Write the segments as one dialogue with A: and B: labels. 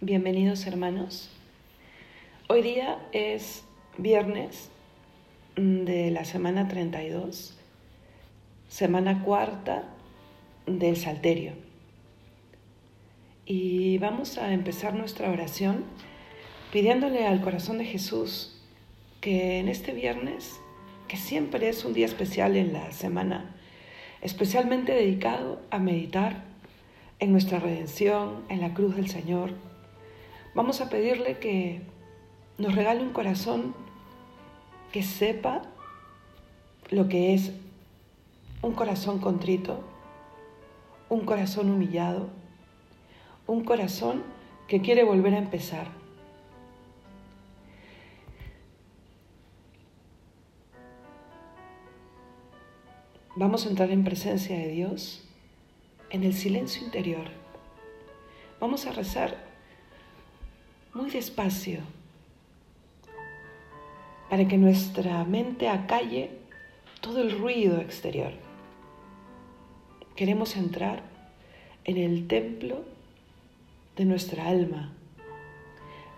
A: Bienvenidos hermanos. Hoy día es viernes de la semana 32, semana cuarta del Salterio. Y vamos a empezar nuestra oración pidiéndole al corazón de Jesús que en este viernes, que siempre es un día especial en la semana, especialmente dedicado a meditar en nuestra redención, en la cruz del Señor, Vamos a pedirle que nos regale un corazón que sepa lo que es un corazón contrito, un corazón humillado, un corazón que quiere volver a empezar. Vamos a entrar en presencia de Dios, en el silencio interior. Vamos a rezar muy despacio, para que nuestra mente acalle todo el ruido exterior. Queremos entrar en el templo de nuestra alma,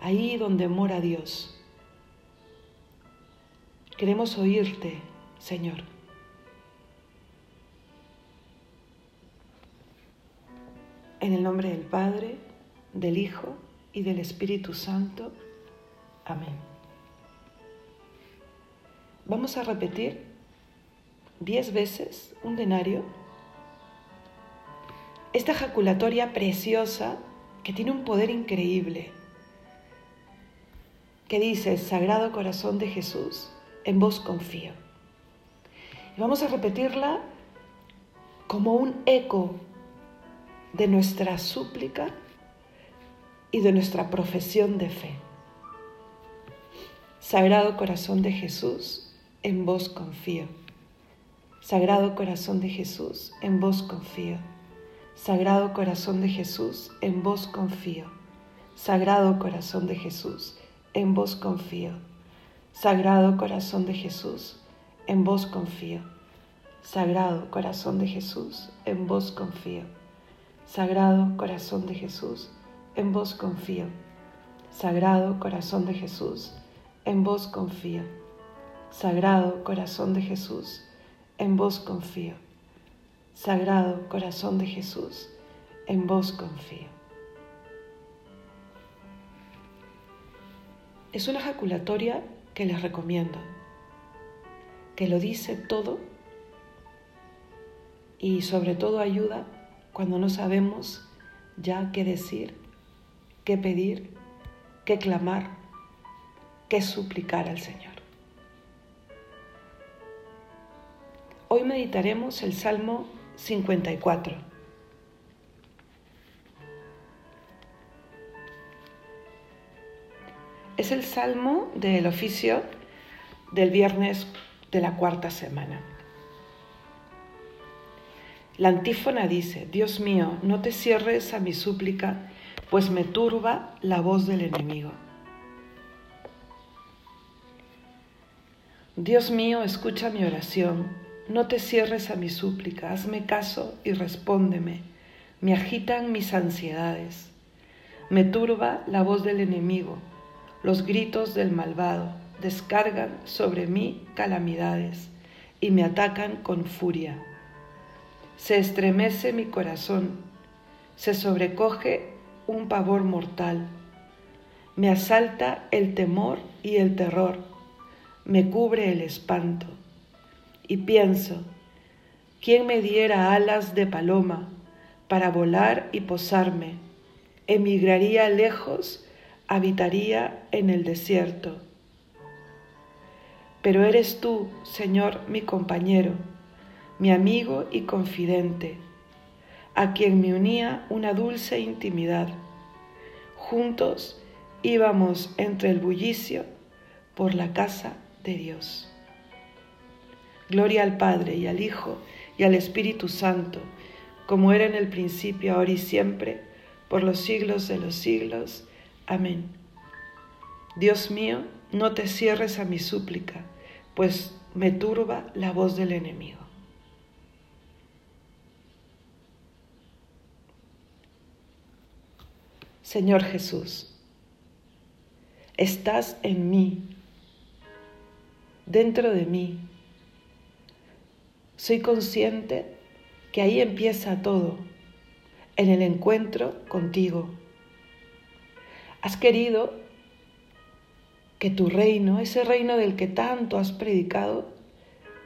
A: ahí donde mora Dios. Queremos oírte, Señor. En el nombre del Padre, del Hijo y del Espíritu Santo. Amén. Vamos a repetir diez veces un denario. Esta ejaculatoria preciosa que tiene un poder increíble, que dice, Sagrado Corazón de Jesús, en vos confío. Y vamos a repetirla como un eco de nuestra súplica y de nuestra profesión de fe. Sagrado Corazón de Jesús, en vos confío. Sagrado Corazón de Jesús, en vos confío. Sagrado Corazón de Jesús, en vos confío. Sagrado Corazón de Jesús, en vos confío. Sagrado Corazón de Jesús, en vos confío. Sagrado Corazón de Jesús, en vos confío. Sagrado Corazón de Jesús, en vos confío. Sagrado Corazón de Jesús, en vos confío. Sagrado Corazón de Jesús, en vos confío. Sagrado Corazón de Jesús, en vos confío. Es una ejaculatoria que les recomiendo, que lo dice todo y sobre todo ayuda cuando no sabemos ya qué decir qué pedir, qué clamar, qué suplicar al Señor. Hoy meditaremos el Salmo 54. Es el salmo del oficio del viernes de la cuarta semana. La antífona dice, Dios mío, no te cierres a mi súplica pues me turba la voz del enemigo. Dios mío, escucha mi oración, no te cierres a mi súplica, hazme caso y respóndeme. Me agitan mis ansiedades. Me turba la voz del enemigo, los gritos del malvado descargan sobre mí calamidades y me atacan con furia. Se estremece mi corazón, se sobrecoge un pavor mortal. Me asalta el temor y el terror. Me cubre el espanto. Y pienso, ¿quién me diera alas de paloma para volar y posarme? Emigraría lejos, habitaría en el desierto. Pero eres tú, Señor, mi compañero, mi amigo y confidente a quien me unía una dulce intimidad. Juntos íbamos entre el bullicio por la casa de Dios. Gloria al Padre y al Hijo y al Espíritu Santo, como era en el principio, ahora y siempre, por los siglos de los siglos. Amén. Dios mío, no te cierres a mi súplica, pues me turba la voz del enemigo. Señor Jesús, estás en mí, dentro de mí. Soy consciente que ahí empieza todo, en el encuentro contigo. Has querido que tu reino, ese reino del que tanto has predicado,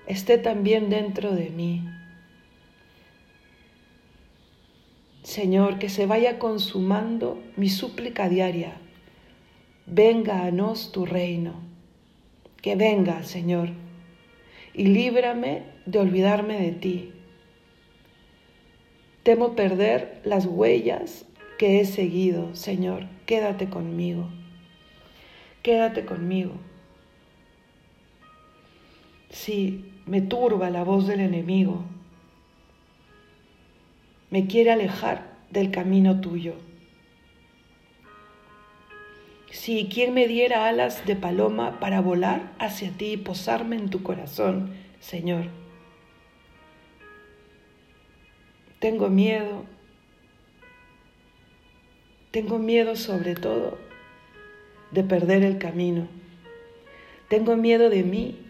A: esté también dentro de mí. Señor, que se vaya consumando mi súplica diaria. Venga a nos tu reino. Que venga, Señor, y líbrame de olvidarme de ti. Temo perder las huellas que he seguido, Señor. Quédate conmigo. Quédate conmigo. Sí, me turba la voz del enemigo me quiere alejar del camino tuyo. Si quien me diera alas de paloma para volar hacia ti y posarme en tu corazón, Señor. Tengo miedo, tengo miedo sobre todo de perder el camino. Tengo miedo de mí,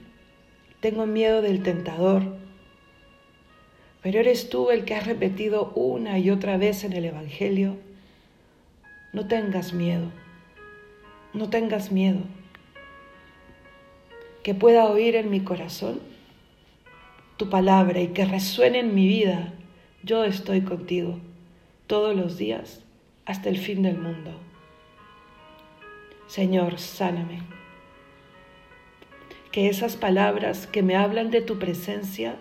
A: tengo miedo del tentador, pero eres tú el que has repetido una y otra vez en el Evangelio, no tengas miedo, no tengas miedo. Que pueda oír en mi corazón tu palabra y que resuene en mi vida. Yo estoy contigo todos los días hasta el fin del mundo. Señor, sáname. Que esas palabras que me hablan de tu presencia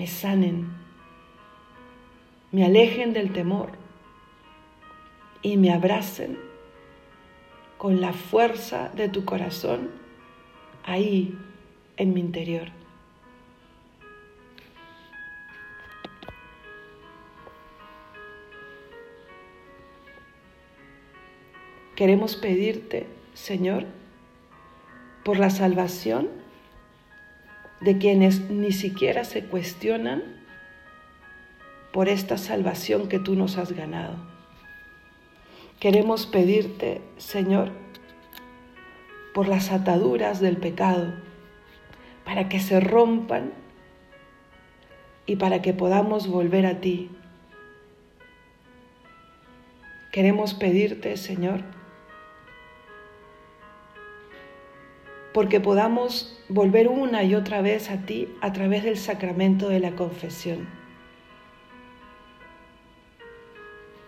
A: me sanen, me alejen del temor y me abracen con la fuerza de tu corazón ahí en mi interior. Queremos pedirte, Señor, por la salvación de quienes ni siquiera se cuestionan por esta salvación que tú nos has ganado. Queremos pedirte, Señor, por las ataduras del pecado, para que se rompan y para que podamos volver a ti. Queremos pedirte, Señor, porque podamos volver una y otra vez a ti a través del sacramento de la confesión.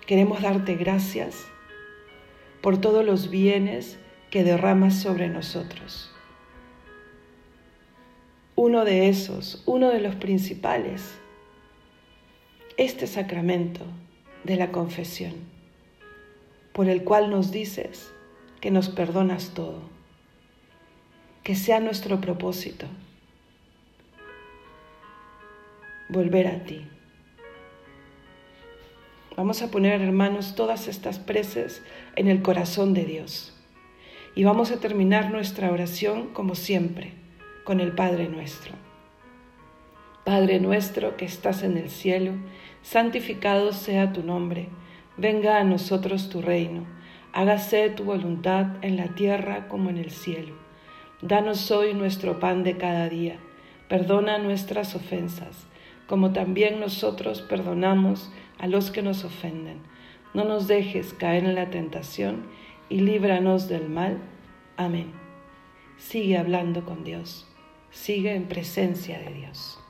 A: Queremos darte gracias por todos los bienes que derramas sobre nosotros. Uno de esos, uno de los principales, este sacramento de la confesión, por el cual nos dices que nos perdonas todo que sea nuestro propósito volver a ti. Vamos a poner, hermanos, todas estas preces en el corazón de Dios. Y vamos a terminar nuestra oración como siempre, con el Padre nuestro. Padre nuestro que estás en el cielo, santificado sea tu nombre, venga a nosotros tu reino, hágase tu voluntad en la tierra como en el cielo. Danos hoy nuestro pan de cada día. Perdona nuestras ofensas, como también nosotros perdonamos a los que nos ofenden. No nos dejes caer en la tentación y líbranos del mal. Amén. Sigue hablando con Dios. Sigue en presencia de Dios.